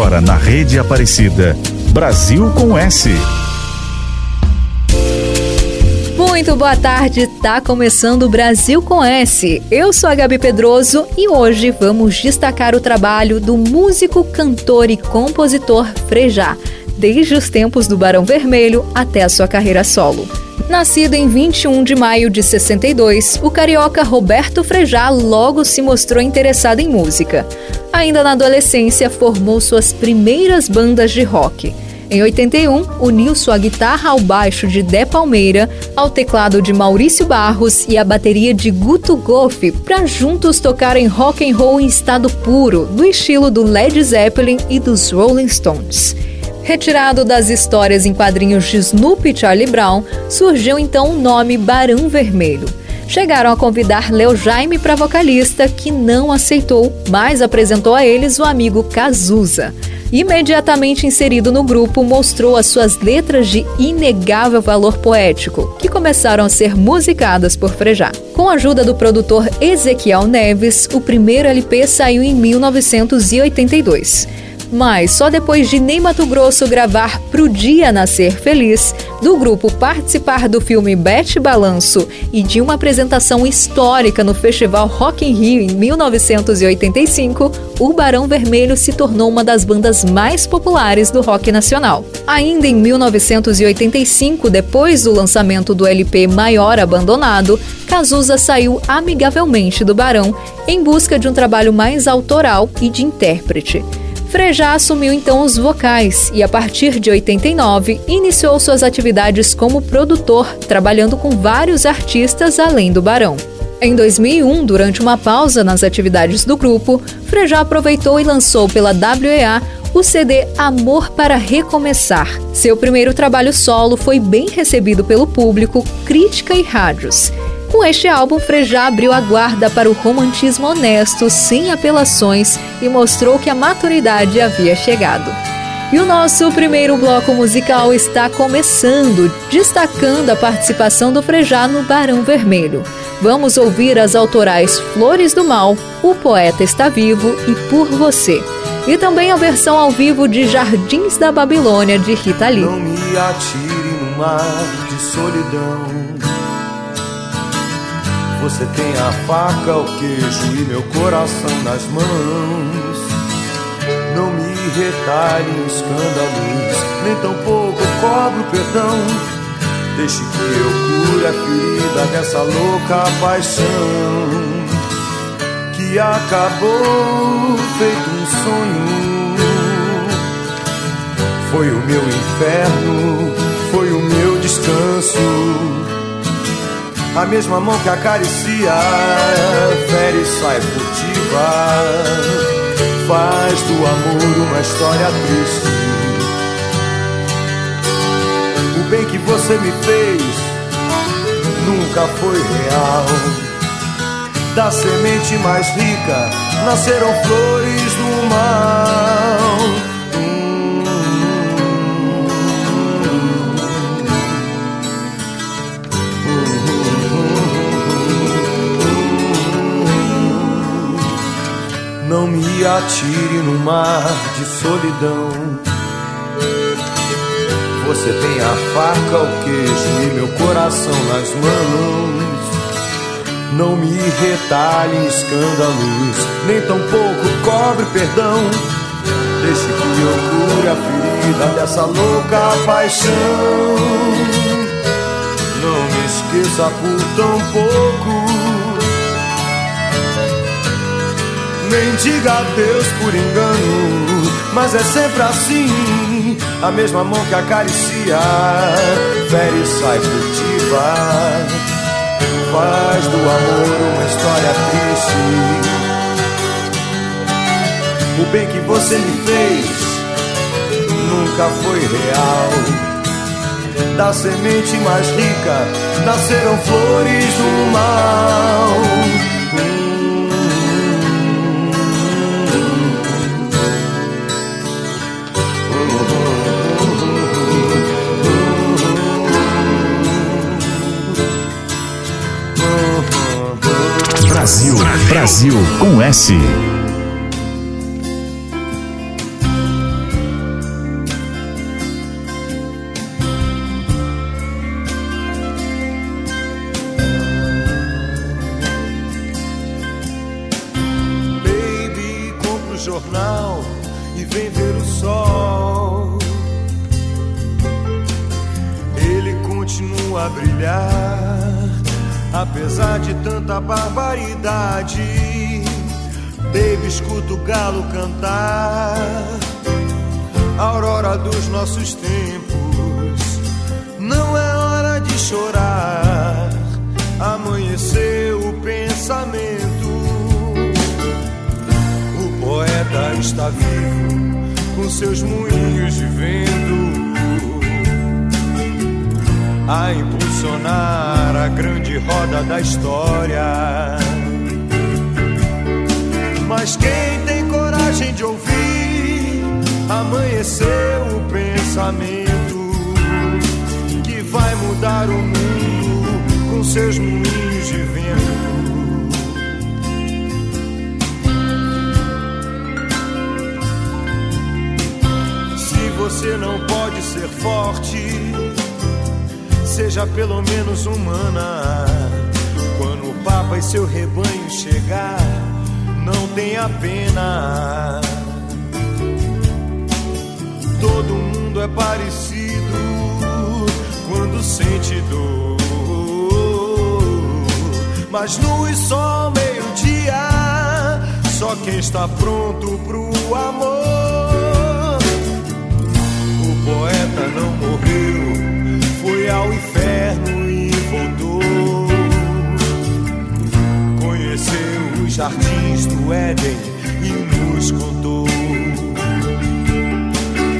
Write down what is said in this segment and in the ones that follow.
Agora na Rede Aparecida. Brasil com S. Muito boa tarde, tá começando o Brasil com S. Eu sou a Gabi Pedroso e hoje vamos destacar o trabalho do músico, cantor e compositor Frejá, desde os tempos do Barão Vermelho até a sua carreira solo. Nascido em 21 de maio de 62, o carioca Roberto Frejá logo se mostrou interessado em música. Ainda na adolescência, formou suas primeiras bandas de rock. Em 81, uniu sua guitarra ao baixo de Dé Palmeira, ao teclado de Maurício Barros e à bateria de Guto Goff para juntos tocarem rock and roll em estado puro, do estilo do Led Zeppelin e dos Rolling Stones. Retirado das histórias em quadrinhos de Snoopy e Charlie Brown, surgiu então o nome Barão Vermelho. Chegaram a convidar Leo Jaime para vocalista, que não aceitou, mas apresentou a eles o amigo Cazuza. Imediatamente inserido no grupo, mostrou as suas letras de inegável valor poético, que começaram a ser musicadas por Frejá. Com a ajuda do produtor Ezequiel Neves, o primeiro LP saiu em 1982. Mas só depois de Ney Mato Grosso gravar Pro Dia Nascer Feliz, do grupo participar do filme Bete Balanço e de uma apresentação histórica no Festival Rock in Rio em 1985, o Barão Vermelho se tornou uma das bandas mais populares do rock nacional. Ainda em 1985, depois do lançamento do LP Maior Abandonado, Cazuza saiu amigavelmente do Barão em busca de um trabalho mais autoral e de intérprete. Frejá assumiu então os vocais e, a partir de 89, iniciou suas atividades como produtor, trabalhando com vários artistas além do Barão. Em 2001, durante uma pausa nas atividades do grupo, Frejá aproveitou e lançou pela WEA o CD Amor para Recomeçar. Seu primeiro trabalho solo foi bem recebido pelo público, crítica e rádios. Com este álbum, Frejá abriu a guarda para o romantismo honesto, sem apelações, e mostrou que a maturidade havia chegado. E o nosso primeiro bloco musical está começando, destacando a participação do Frejá no Barão Vermelho. Vamos ouvir as autorais Flores do Mal, O Poeta Está Vivo e Por Você. E também a versão ao vivo de Jardins da Babilônia de Rita Lee. Não me atire no mar de solidão. Você tem a faca, o queijo e meu coração nas mãos. Não me retalhe em escândalos, nem tampouco cobro perdão. Deixe que eu cure a ferida dessa louca paixão que acabou feito um sonho. Foi o meu inferno, foi o meu descanso. A mesma mão que acaricia, fere e sai furtiva. Faz do amor uma história triste. O bem que você me fez nunca foi real. Da semente mais rica nasceram flores do mal. Não me atire no mar de solidão. Você tem a faca, o queijo e meu coração nas mãos. Não me retalhe em escândalos, nem tampouco cobre perdão. Deixe que eu cure a ferida dessa louca paixão. Não me esqueça por tão pouco. Nem diga adeus por engano, mas é sempre assim. A mesma mão que acaricia, fere e sai furtiva. Faz do amor uma história triste O bem que você me fez nunca foi real. Da semente mais rica nasceram flores do mal. Brasil, Brasil com S. roda da história. Mas quem tem coragem de ouvir, amanheceu o pensamento que vai mudar o mundo com seus moinhos de vento. Se você não pode ser forte, seja pelo menos humana. Quando o Papa e seu rebanho chegar, não tenha pena. Todo mundo é parecido quando sente dor. Mas e só meio-dia, só quem está pronto pro amor. O poeta não morreu foi ao inferno e voltou. Conheceu os jardins do Éden e nos contou.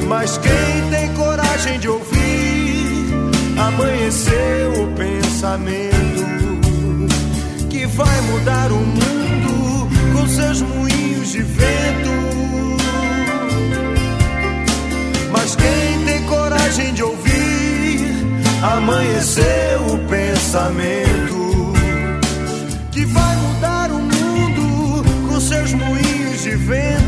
Mas quem tem coragem de ouvir, amanheceu o pensamento que vai mudar o mundo com seus moinhos de vento. Mas quem tem coragem de ouvir, amanheceu o pensamento que vai mudar o mundo com seus moinhos de vento.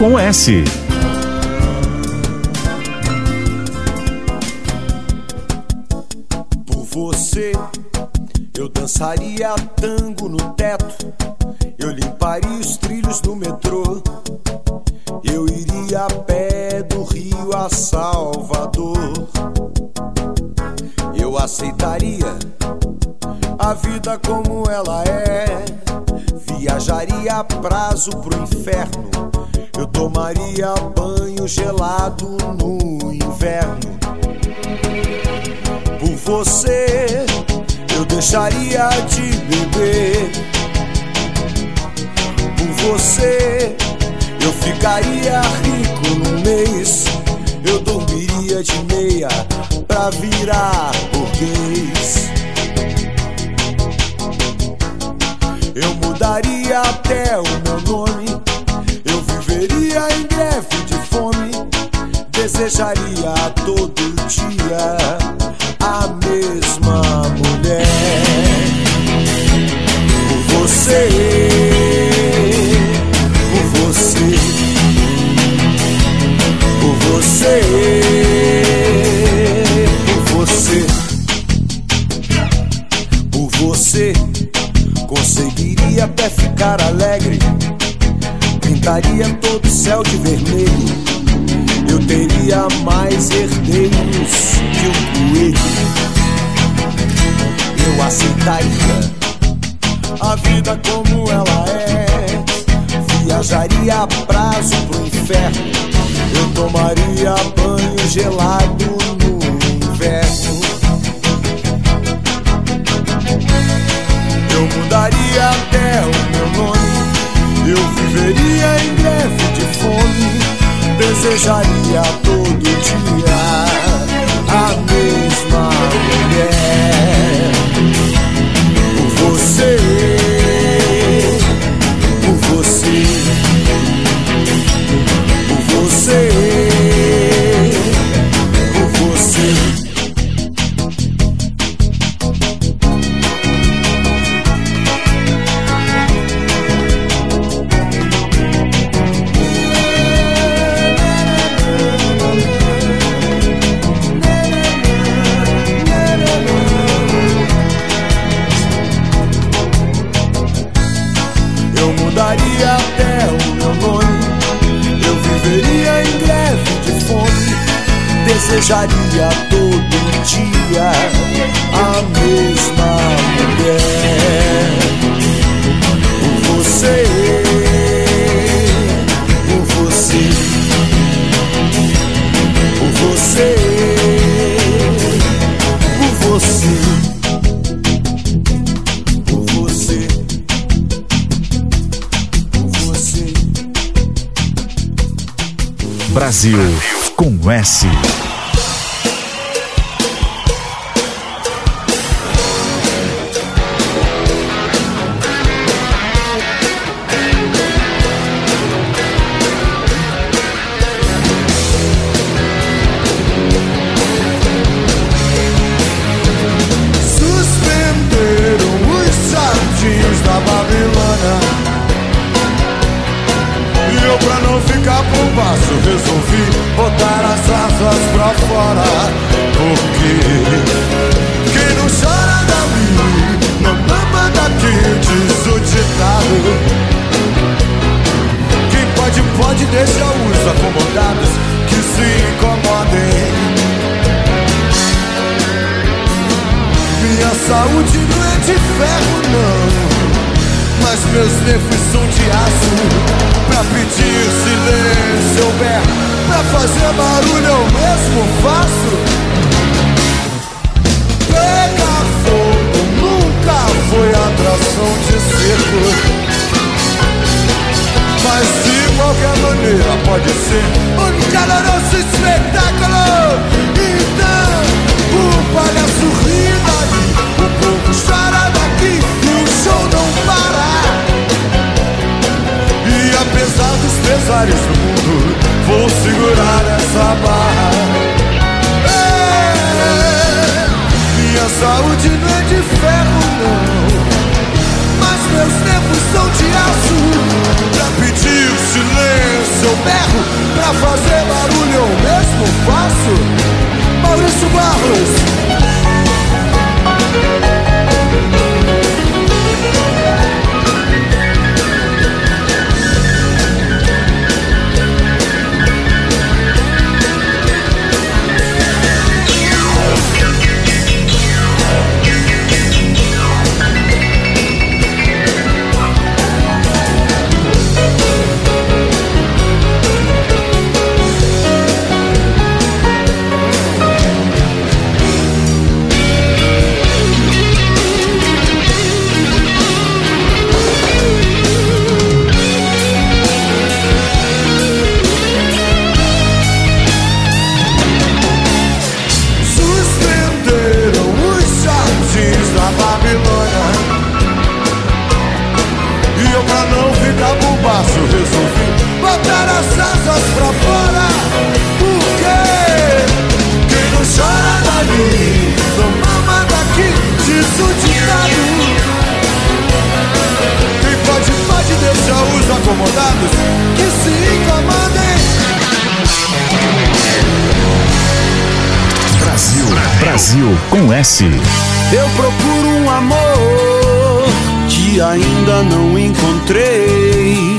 Com S. de meia pra virar burguês. Eu mudaria até o meu nome. Eu viveria em greve de fome. Desejaria todo dia Pintaria todo o céu de vermelho. Eu teria mais herdeiros que um coelho. Eu aceitaria a vida como ela é. Viajaria a prazo pro inferno. Eu tomaria banho gelado no inverno. Eu mudaria até o meu nome. Eu viveria em greve de fome. Desejaria todo dia a mesma mulher. Desejaria todo dia a mesma mulher. Por você, por você, por você, por você, por você você. Brasil com S. berro. Pra fazer barulho eu mesmo faço. Pegar fogo nunca foi atração de circo. Mas de qualquer maneira pode ser um caloroso espetáculo. Então, o palhaço ri dali, o povo chora daqui e o show não para. E apesar dos pesares do mundo, vou segurar essa barra. É, minha saúde não é de ferro, não. Mas meus nervos são de aço Pra pedir silêncio eu berro Pra fazer barulho eu mesmo faço Maurício Barros Brasil com S. Eu procuro um amor que ainda não encontrei.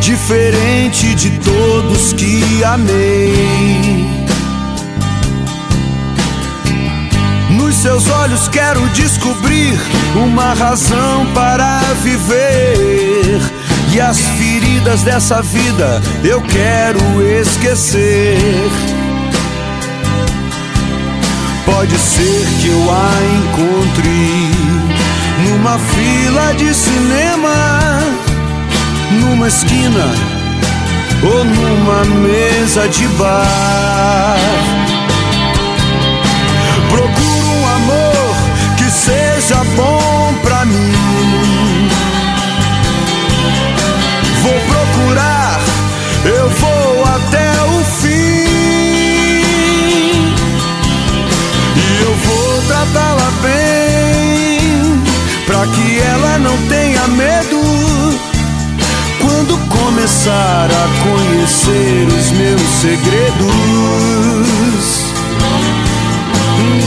Diferente de todos que amei. Nos seus olhos quero descobrir uma razão para viver. E as feridas dessa vida eu quero esquecer. Pode ser que eu a encontre numa fila de cinema, numa esquina ou numa mesa de bar. Procuro um amor que seja bom pra mim. Vou procurar, pra que ela não tenha medo. Quando começar a conhecer os meus segredos. Hum.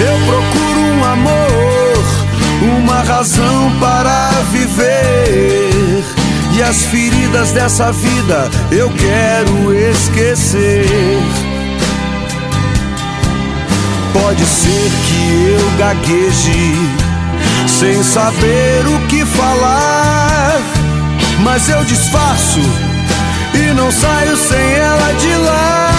Eu procuro um amor, uma razão para viver. E as feridas dessa vida eu quero esquecer. Pode ser que eu gagueje, sem saber o que falar. Mas eu disfarço e não saio sem ela de lá.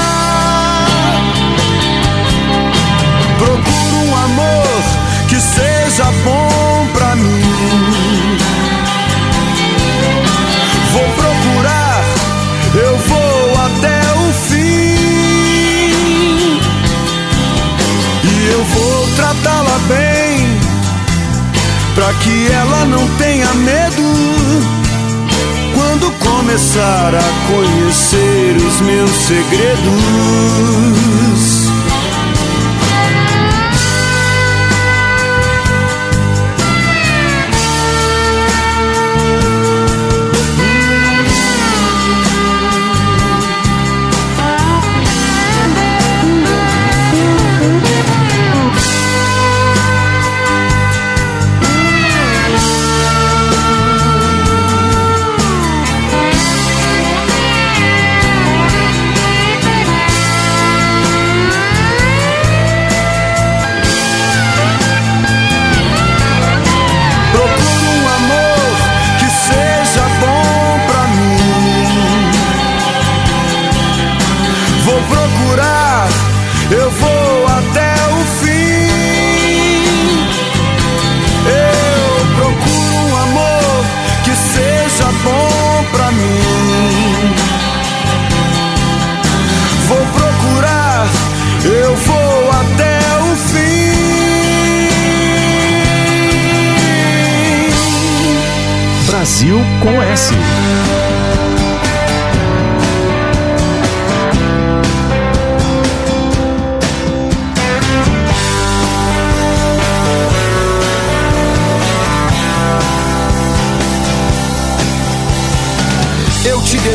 Procuro um amor que seja bom pra mim. Pra que ela não tenha medo. Quando começar a conhecer os meus segredos. Eu vou até o fim. Eu procuro um amor que seja bom pra mim. Vou procurar, eu vou até o fim. Brasil com S.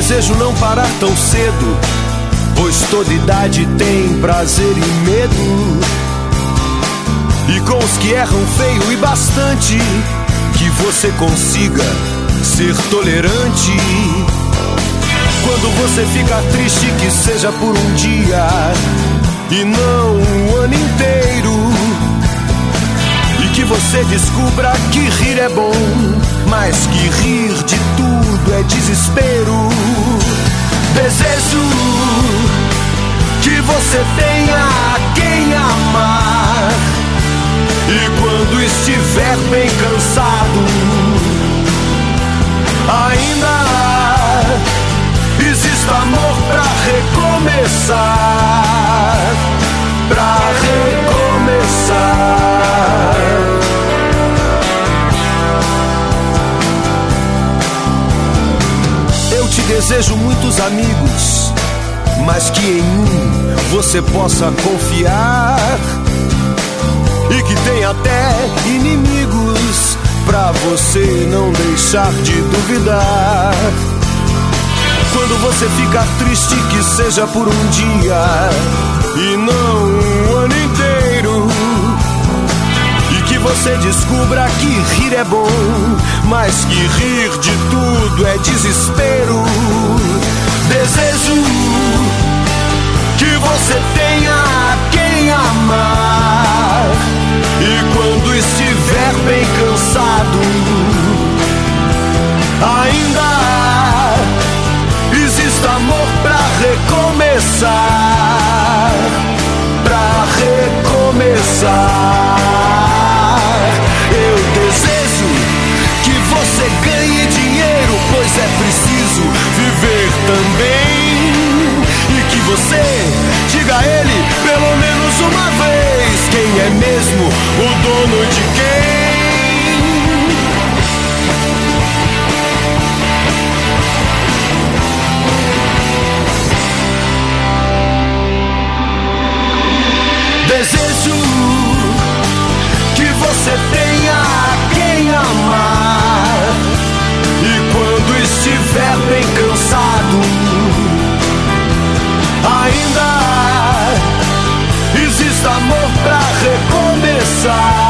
desejo não parar tão cedo, pois toda idade tem prazer e medo. E com os que erram feio e bastante, que você consiga ser tolerante. Quando você fica triste, que seja por um dia e não um ano inteiro. Você descubra que rir é bom, mas que rir de tudo é desespero. Desejo que você tenha quem amar. E quando estiver bem cansado, ainda existe amor pra recomeçar. Pra recomeçar. Desejo muitos amigos, mas que em um você possa confiar e que tem até inimigos pra você não deixar de duvidar. Quando você fica triste, que seja por um dia e que você descubra que rir é bom, mas que rir de tudo é desespero. Desejo que você tenha quem amar. E quando estiver bem cansado, ainda existe amor pra recomeçar. Pra recomeçar. Você diga a ele pelo menos uma vez quem é mesmo o dono de quem. Recomeçar.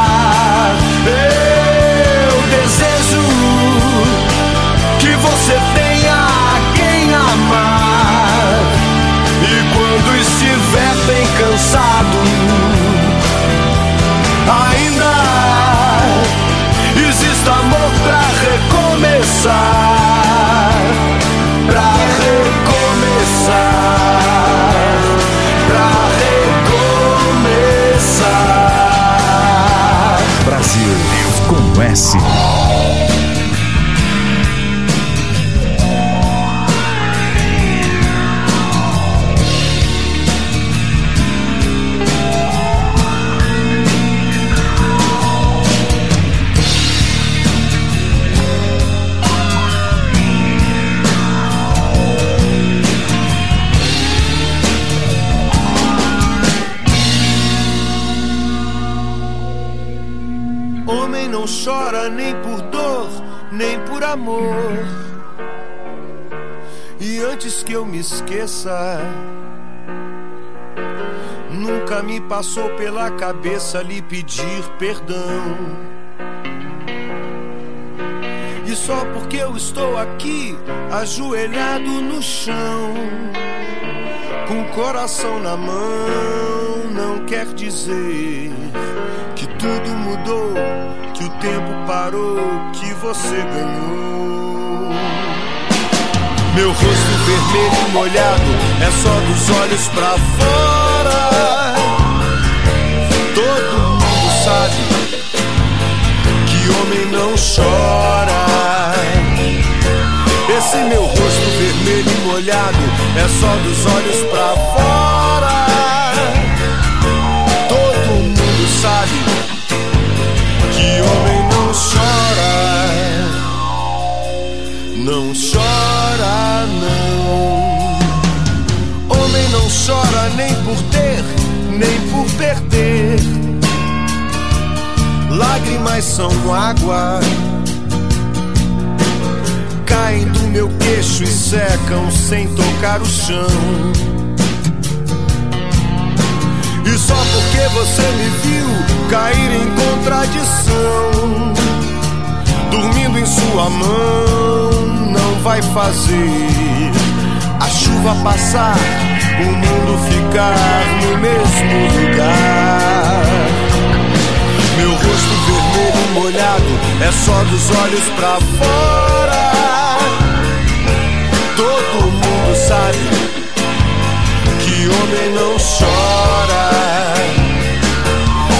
Passou pela cabeça lhe pedir perdão. E só porque eu estou aqui, ajoelhado no chão, com o coração na mão, não quer dizer que tudo mudou, que o tempo parou, que você ganhou. Meu rosto vermelho molhado é só dos olhos pra fora. Sabe que homem não chora. Esse meu rosto vermelho e molhado é só dos olhos pra fora. Todo mundo sabe que homem não chora. Não chora, não. Homem não chora nem por ter, nem por perder. Lágrimas são água. Caem do meu queixo e secam sem tocar o chão. E só porque você me viu cair em contradição, dormindo em sua mão, não vai fazer a chuva passar, o mundo ficar no mesmo lugar. Meu rosto vermelho molhado é só dos olhos pra fora. Todo mundo sabe que homem não chora.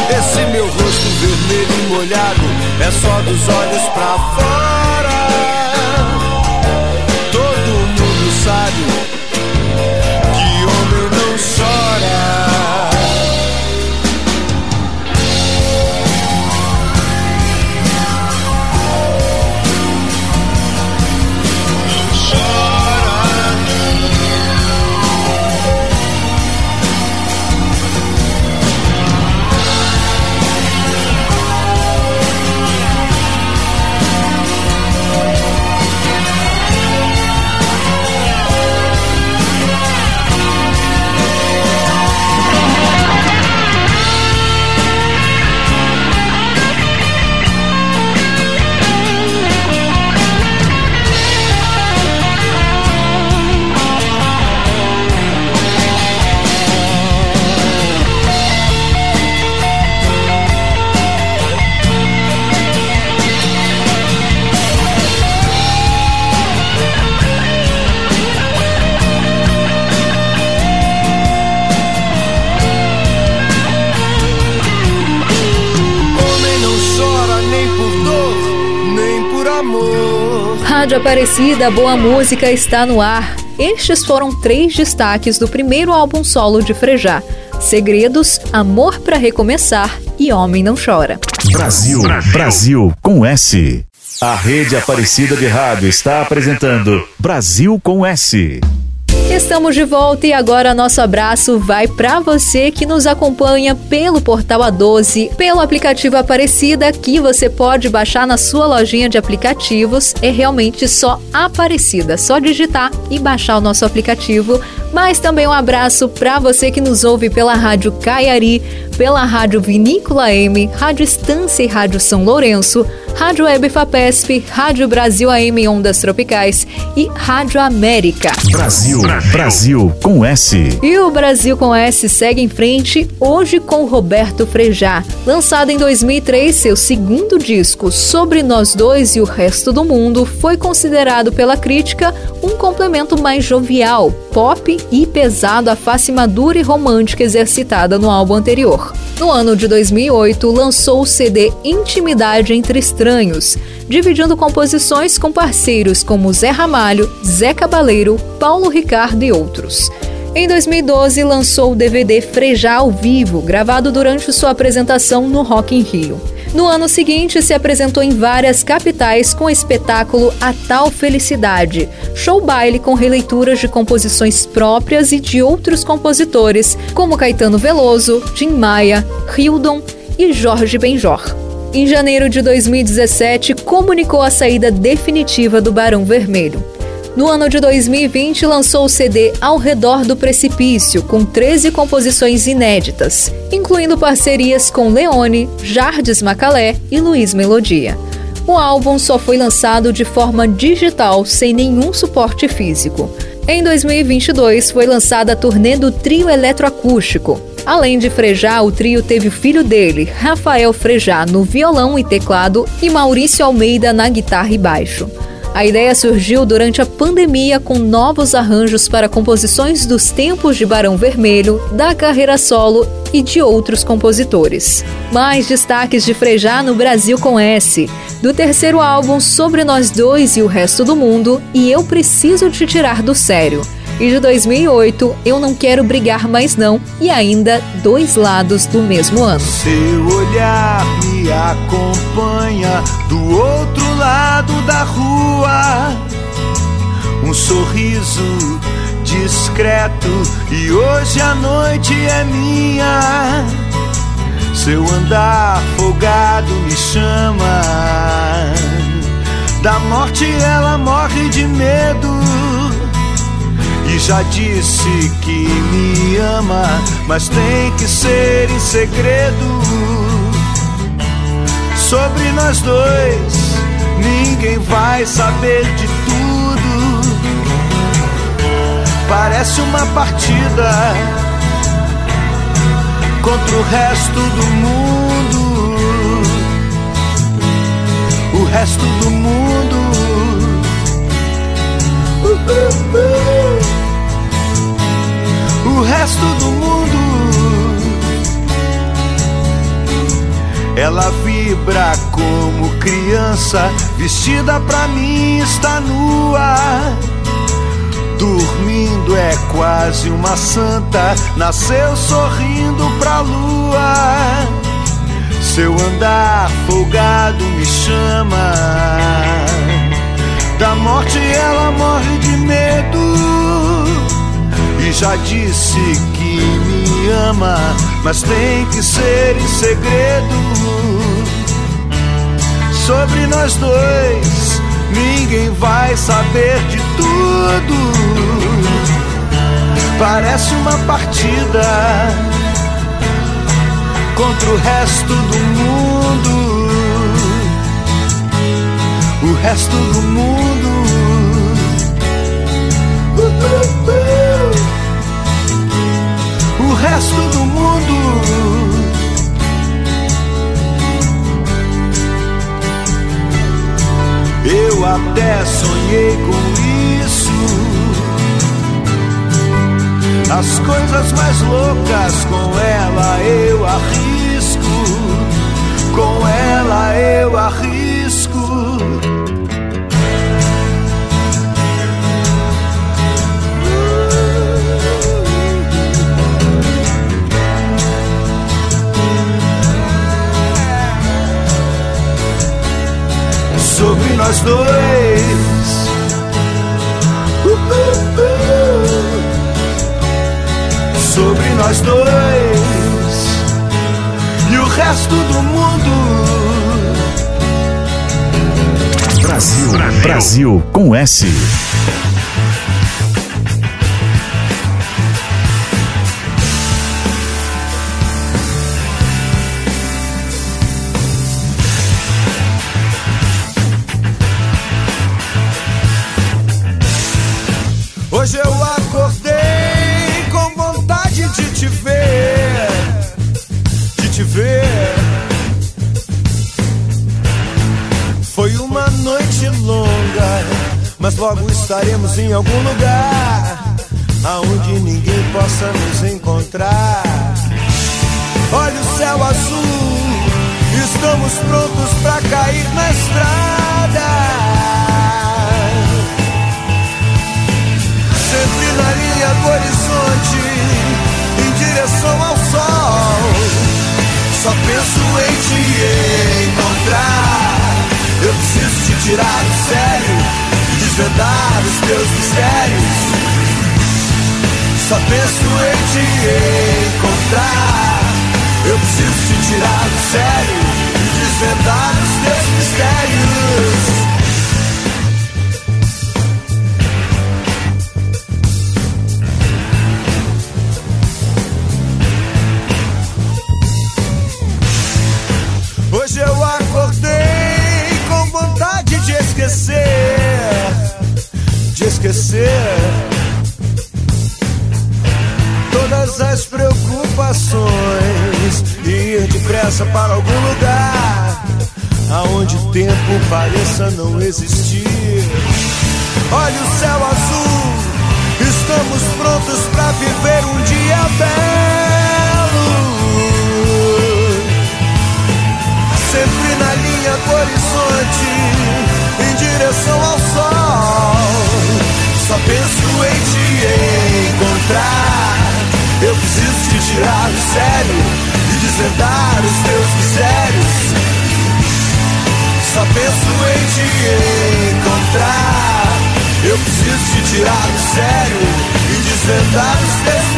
Esse meu rosto vermelho molhado é só dos olhos pra fora. Aparecida, boa música está no ar. Estes foram três destaques do primeiro álbum solo de Frejá: Segredos, Amor para Recomeçar e Homem Não Chora. Brasil, Brasil, Brasil com S. A rede Aparecida de Rádio está apresentando Brasil com S. Estamos de volta e agora nosso abraço vai para você que nos acompanha pelo portal A12, pelo aplicativo Aparecida, que você pode baixar na sua lojinha de aplicativos. É realmente só Aparecida, só digitar e baixar o nosso aplicativo. Mas também um abraço para você que nos ouve pela Rádio Caiari, pela Rádio Vinícola M, Rádio Estância e Rádio São Lourenço, Rádio Web Fapesp, Rádio Brasil AM Ondas Tropicais e Rádio América. Brasil, Brasil, Brasil com S. E o Brasil com S segue em frente hoje com Roberto Frejá. Lançado em 2003, seu segundo disco, Sobre Nós Dois e o Resto do Mundo, foi considerado pela crítica um complemento mais jovial, pop e pesado à face madura e romântica exercitada no álbum anterior. No ano de 2008, lançou o CD Intimidade entre Estranhos, dividindo composições com parceiros como Zé Ramalho, Zé Cabaleiro, Paulo Ricardo e outros. Em 2012, lançou o DVD Frejá ao Vivo, gravado durante sua apresentação no Rock in Rio. No ano seguinte, se apresentou em várias capitais com o espetáculo A Tal Felicidade, show baile com releituras de composições próprias e de outros compositores, como Caetano Veloso, Tim Maia, Hildon e Jorge Benjor. Em janeiro de 2017, comunicou a saída definitiva do Barão Vermelho. No ano de 2020, lançou o CD Ao Redor do Precipício, com 13 composições inéditas, incluindo parcerias com Leone, Jardes Macalé e Luiz Melodia. O álbum só foi lançado de forma digital, sem nenhum suporte físico. Em 2022, foi lançada a turnê do trio eletroacústico. Além de Frejá, o trio teve o filho dele, Rafael Frejá, no violão e teclado e Maurício Almeida na guitarra e baixo. A ideia surgiu durante a pandemia com novos arranjos para composições dos tempos de Barão Vermelho, da carreira solo e de outros compositores. Mais destaques de Frejá no Brasil com S, do terceiro álbum Sobre Nós Dois e o Resto do Mundo e Eu Preciso Te Tirar do Sério. E de 2008, Eu Não Quero Brigar Mais Não e ainda Dois Lados do mesmo ano. Seu olhar me acompanha do outro lado da rua. Um sorriso discreto e hoje a noite é minha. Seu andar folgado me chama. Da morte ela morre de medo. E já disse que me ama, mas tem que ser em segredo. Sobre nós dois, ninguém vai saber de tudo. Parece uma partida contra o resto do mundo. O resto do mundo. O resto do mundo. Ela vibra como criança, vestida pra mim está nua. Dormindo é quase uma santa, nasceu sorrindo pra lua. Seu andar folgado me chama. Da morte ela morre de medo e já disse que me ama, mas tem que ser em segredo. Sobre nós dois, ninguém vai saber de tudo. Parece uma partida contra o resto do mundo. O resto do mundo. Resto do mundo. Eu até sonhei com isso. As coisas mais loucas com ela eu arrisco. Com ela eu arrisco. Dois. Uh, uh, uh. Sobre nós dois e o resto do mundo. Brasil, Brasil, Brasil com S. mas logo estaremos em algum lugar aonde ninguém possa nos encontrar. Olha o céu azul, estamos prontos para cair na estrada. sempre na linha do horizonte, em direção ao sol. Só penso em te encontrar. Eu preciso te tirar do sério desvendar os teus mistérios. Só penso em te encontrar. Eu preciso te tirar do sério e desvendar os teus mistérios. E ir depressa para algum lugar aonde o tempo pareça não existir. Olha o céu azul, estamos prontos para viver um dia belo. sempre na linha do horizonte, em direção ao sol. Só penso em te encontrar. Eu preciso te tirar do sério e desvendar os teus mistérios. Só penso em te encontrar. Eu preciso te tirar do sério e desvendar os teus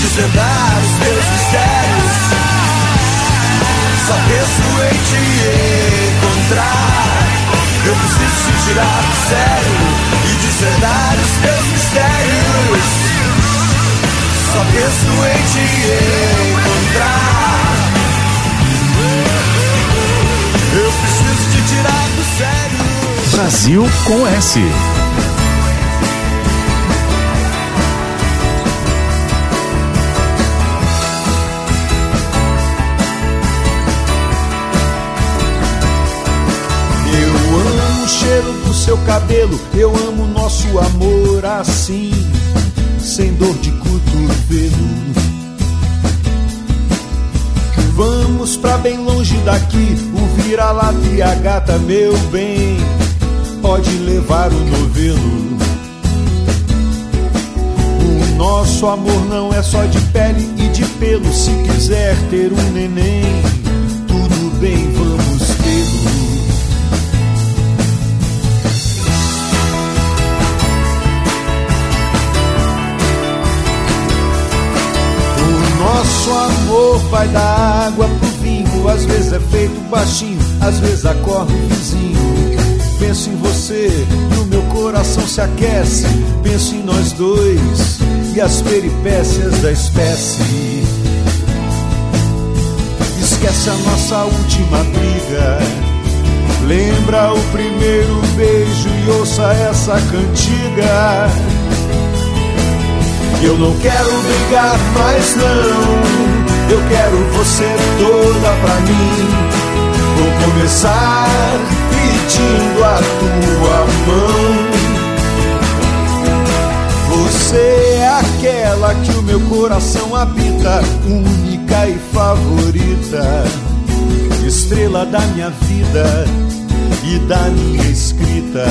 desvendar os meus mistérios. Só penso em te encontrar. Eu preciso te tirar do sério e desvendar os teus mistérios. Só penso em te encontrar. Eu preciso te tirar do sério. Brasil com S. o cheiro do seu cabelo, eu amo nosso amor assim, sem dor de cotovelo. Vamos pra bem longe daqui, o vira-lata e a gata, meu bem, pode levar o novelo. O nosso amor não é só de pele e de pelo, se quiser ter um neném, tudo bem, vamos nosso amor vai da água pro vinho. Às vezes é feito baixinho, às vezes acorda o vizinho. Penso em você e o meu coração se aquece. Penso em nós dois e as peripécias da espécie. Esquece a nossa última briga. Lembra o primeiro beijo e ouça essa cantiga. Eu não quero brigar mais não. Eu quero você toda pra mim. Vou começar pedindo a tua mão. Você é aquela que o meu coração habita, única e favorita, estrela da minha vida e da minha escrita.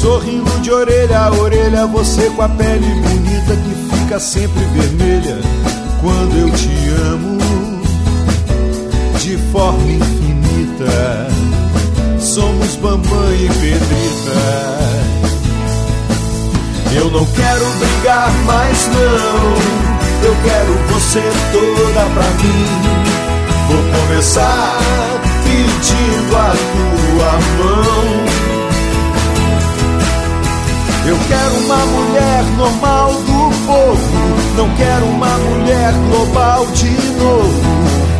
Sorrindo de orelha a orelha, você com a pele bonita que fica sempre vermelha quando eu te amo de forma infinita. Somos Bambam e Pedrita. Eu não quero brigar mais não. Eu quero você toda pra mim. Vou começar pedindo a tua mulher normal do povo, não quero uma mulher global de novo.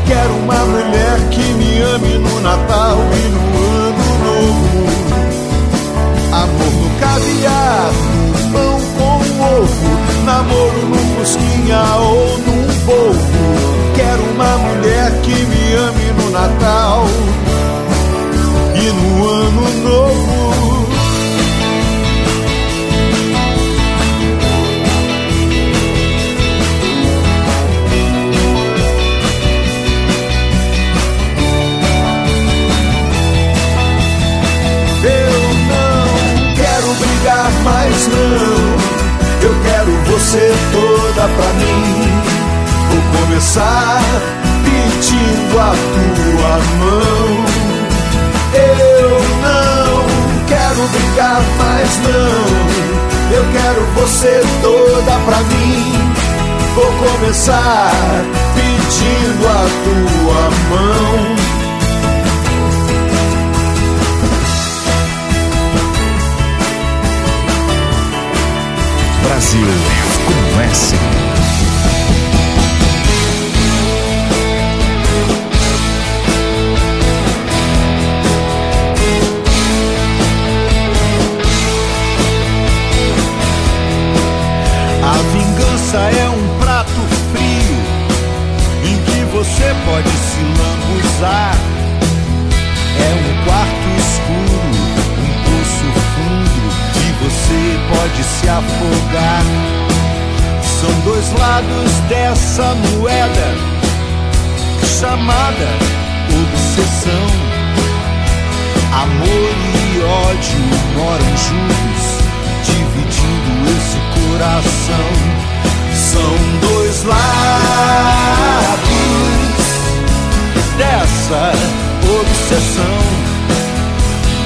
Quero uma mulher que me ame no Natal e no Ano Novo. Amor no caviar, no pão com ovo, namoro no fusquinha ou num polvo. Quero uma mulher que me ame no Natal e no Ano não. Eu quero você toda pra mim. Vou começar pedindo a tua mão. Eu não quero brigar mais não. Eu quero você toda pra mim. Vou começar pedindo a tua mão. Brasil com S. A vingança é um prato frio em que você pode se lambuzar. Pode se afogar. São dois lados dessa moeda chamada obsessão. Amor e ódio moram juntos, dividindo esse coração. São dois lados dessa obsessão.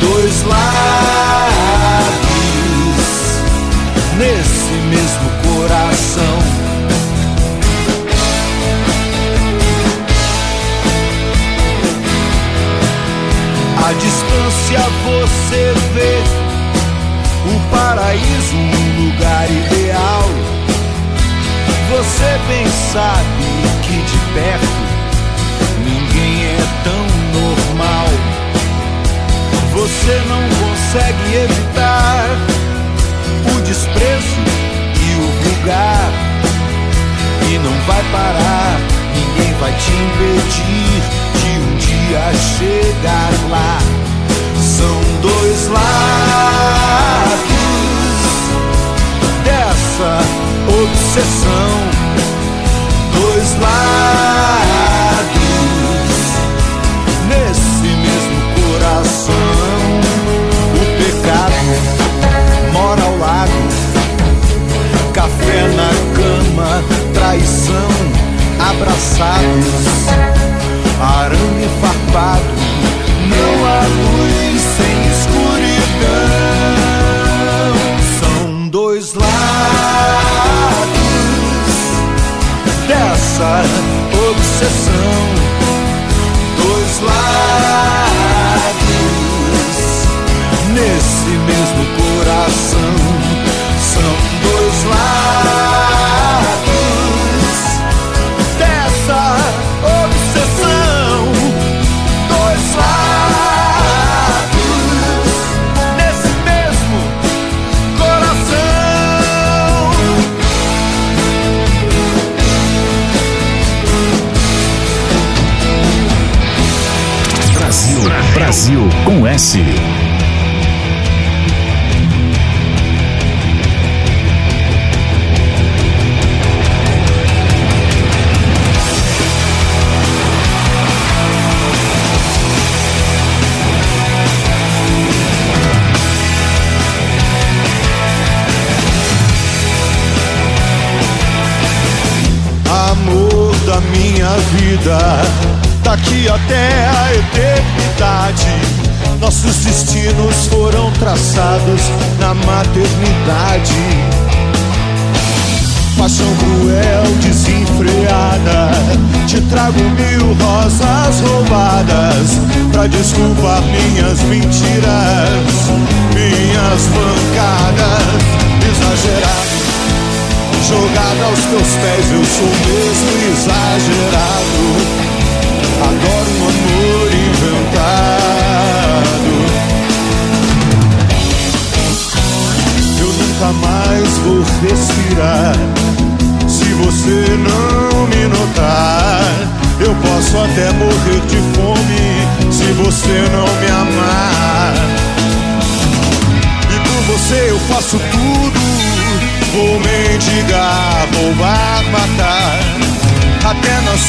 Dois lados nesse mesmo coração. À distância você vê o paraíso, um lugar ideal. Você bem sabe que de perto ninguém é tão normal. Você não consegue evitar desprezo e o vulgar. E não vai parar, ninguém vai te impedir de um dia chegar lá. São dois lados dessa obsessão, dois lados traição, abraçados, arame com cruel, desenfreada. Te trago mil rosas roubadas pra desculpar minhas mentiras, minhas mancadas. Exagerado, jogada aos teus pés, eu sou mesmo exagerado.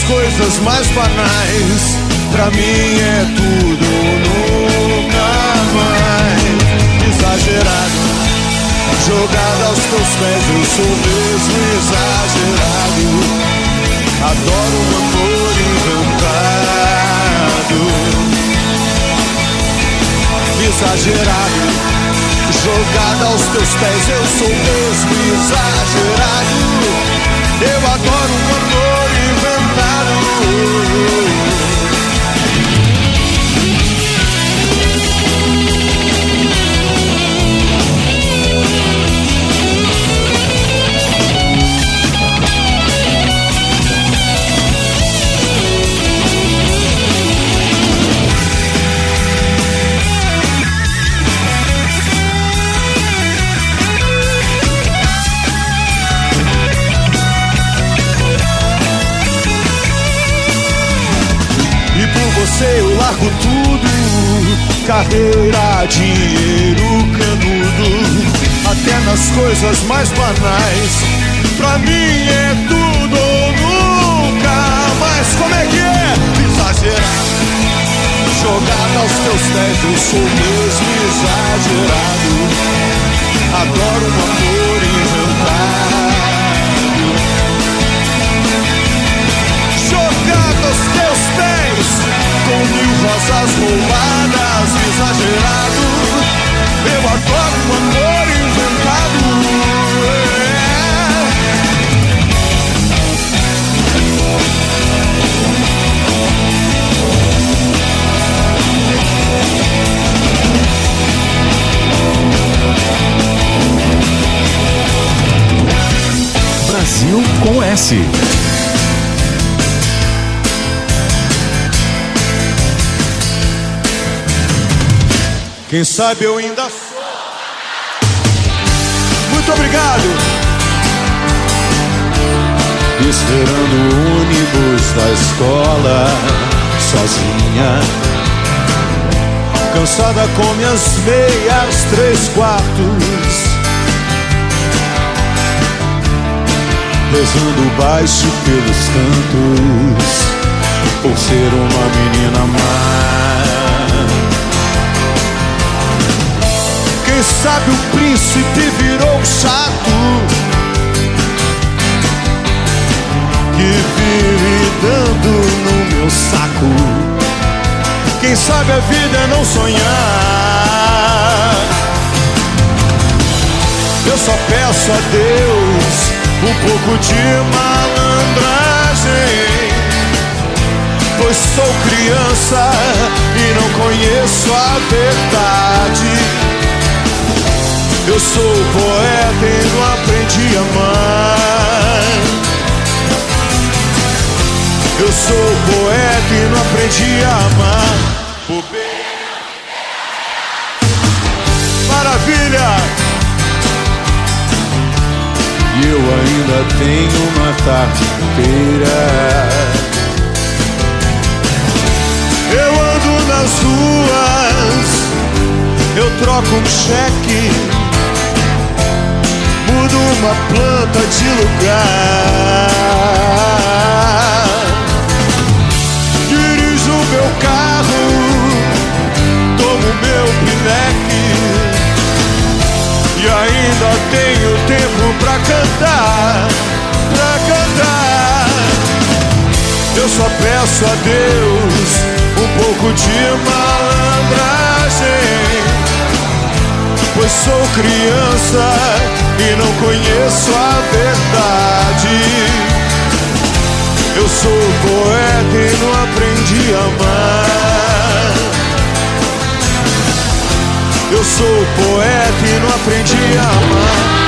Coisas mais banais. Pra mim é tudo nunca mais. Exagerado. Jogada aos teus pés, eu sou mesmo exagerado. Adoro um amor inventado. Exagerado. Jogada aos teus pés, eu sou mesmo exagerado. Eu adoro um amor inventado. Carreira, dinheiro, canudo Até nas coisas mais banais. Pra mim é tudo ou nunca Mas como é que é? Exagerado. Jogado aos teus pés Eu sou mesmo exagerado. Adoro um amor inventado. Jogado aos teus pés Com mil rosas roubadas, exagerado Eu adoro um amor inventado Brasil com S. Quem sabe eu ainda sou. Muito obrigado. Esperando o ônibus da escola Sozinha. Cansada com minhas meias três quartos. Rezando baixo pelos cantos Por ser uma menina má Quem sabe o príncipe virou chato. Que vive dando no meu saco. Quem sabe a vida é não sonhar. Eu só peço a Deus um pouco de malandragem. Pois sou criança e não conheço a verdade sou poeta e não aprendi a amar Eu sou poeta e não aprendi a amar. Maravilha! E eu ainda tenho uma tarde inteira. Eu ando nas ruas, eu troco um cheque, uma planta de lugar. Dirijo meu carro, tomo meu pileque e ainda tenho tempo pra cantar, pra cantar. Eu só peço a Deus um pouco de malandragem, pois sou criança e não conheço a verdade. Eu sou poeta e não aprendi a amar. Eu sou poeta e não aprendi a amar.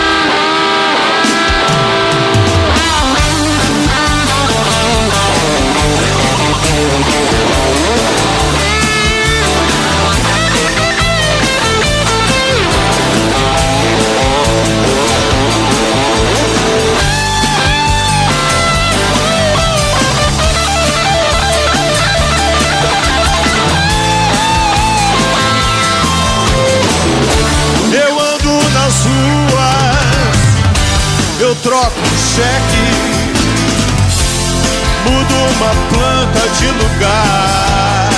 Uma planta de lugar.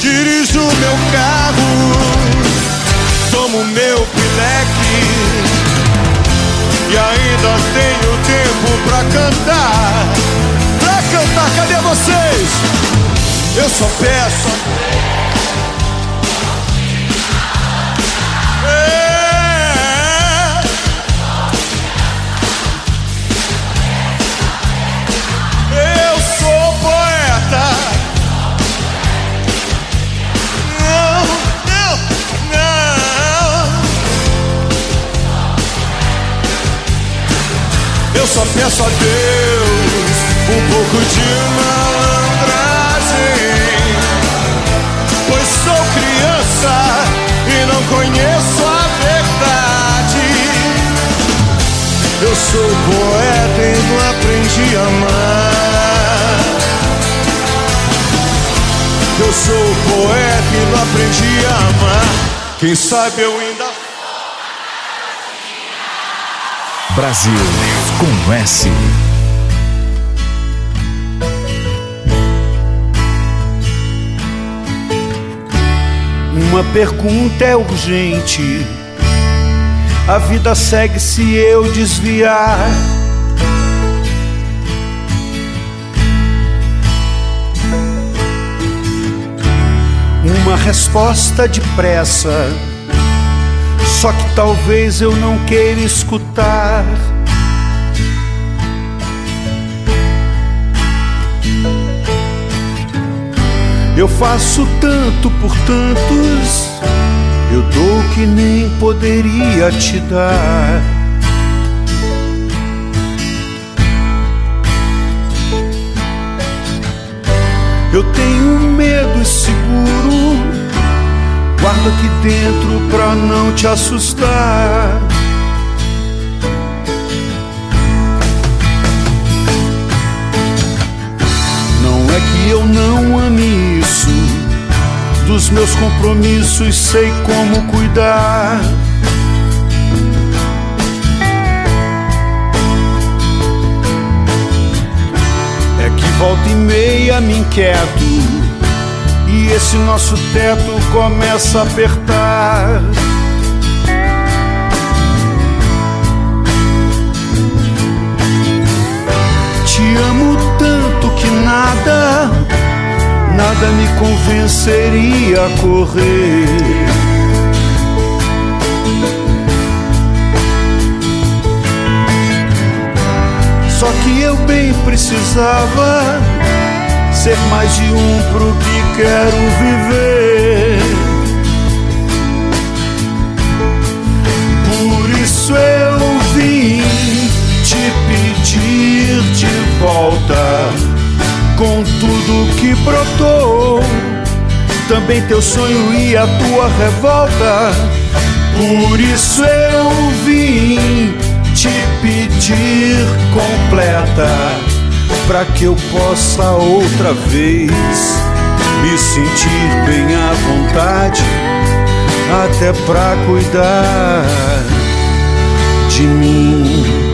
Dirijo meu carro, tomo meu pileque e ainda tenho tempo pra cantar. Pra cantar, cadê vocês? Eu só peço peço a Deus um pouco de malandragem. Pois sou criança e não conheço a verdade. Eu sou poeta e não aprendi a amar. Eu sou poeta e não aprendi a amar. Quem sabe eu Brasil com S. Uma pergunta é urgente. A vida segue se eu desviar. Uma resposta depressa. Só que talvez eu não queira escutar. Eu faço tanto por tantos, eu dou que nem poderia te dar. Eu tenho guardo aqui dentro pra não te assustar. Não é que eu não ame isso, dos meus compromissos sei como cuidar. É que volta e meia me inquieto, e esse nosso teto começa a apertar. Te amo tanto que nada, nada me convenceria a correr. Só que eu bem precisava ser mais de um pro que quero viver. Por isso eu vim te pedir de volta com tudo que brotou. Também teu sonho e a tua revolta. Por isso eu vim te pedir completa para que eu possa outra vez me sentir bem à vontade, até pra cuidar de mim.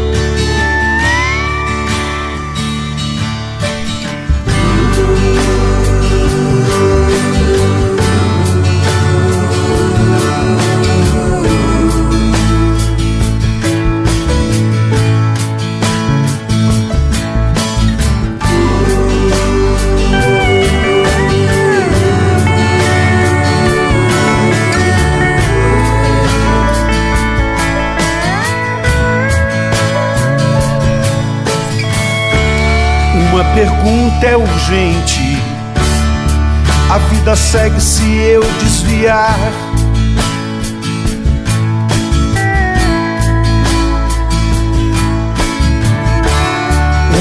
Pergunta é urgente. A vida segue se eu desviar.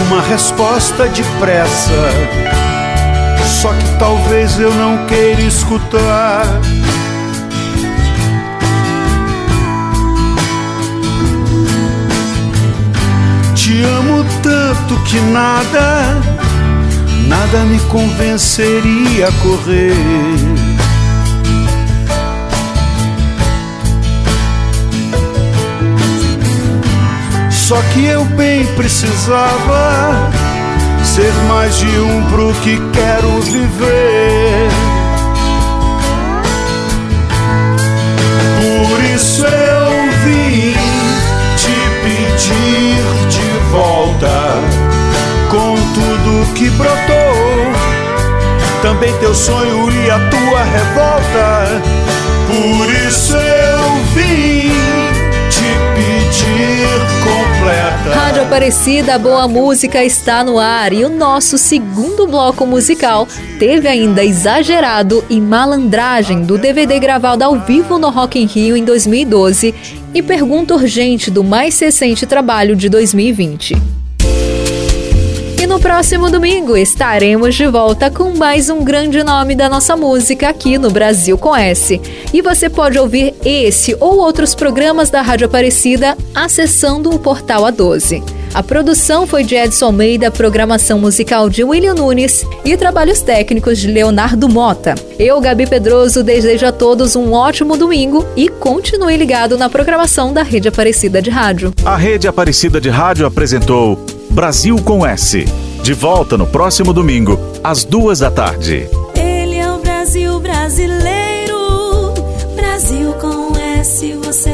Uma resposta depressa, só que talvez eu não queira escutar. Te amo tanto que nada, nada me convenceria a correr. Só que eu bem precisava ser mais de um pro que quero viver. Por isso eu vim te pedir volta com tudo que brotou. Teu sonho e a tua revolta. Por isso eu vim te pedir completa. Rádio Aparecida, boa música está no ar e o nosso segundo bloco musical teve ainda Exagerado e Malandragem do DVD gravado ao vivo no Rock in Rio em 2012 e Pergunta Urgente do mais recente trabalho de 2020. E no próximo domingo estaremos de volta com mais um grande nome da nossa música aqui no Brasil com S. E você pode ouvir esse ou outros programas da Rádio Aparecida acessando o portal A12. A produção foi de Edson Almeida, programação musical de William Nunes e trabalhos técnicos de Leonardo Mota. Eu, Gabi Pedroso, desejo a todos um ótimo domingo e continue ligado na programação da Rede Aparecida de Rádio. A Rede Aparecida de Rádio apresentou Brasil com S. De volta no próximo domingo, às duas da tarde. Ele é o Brasil brasileiro, Brasil com S, você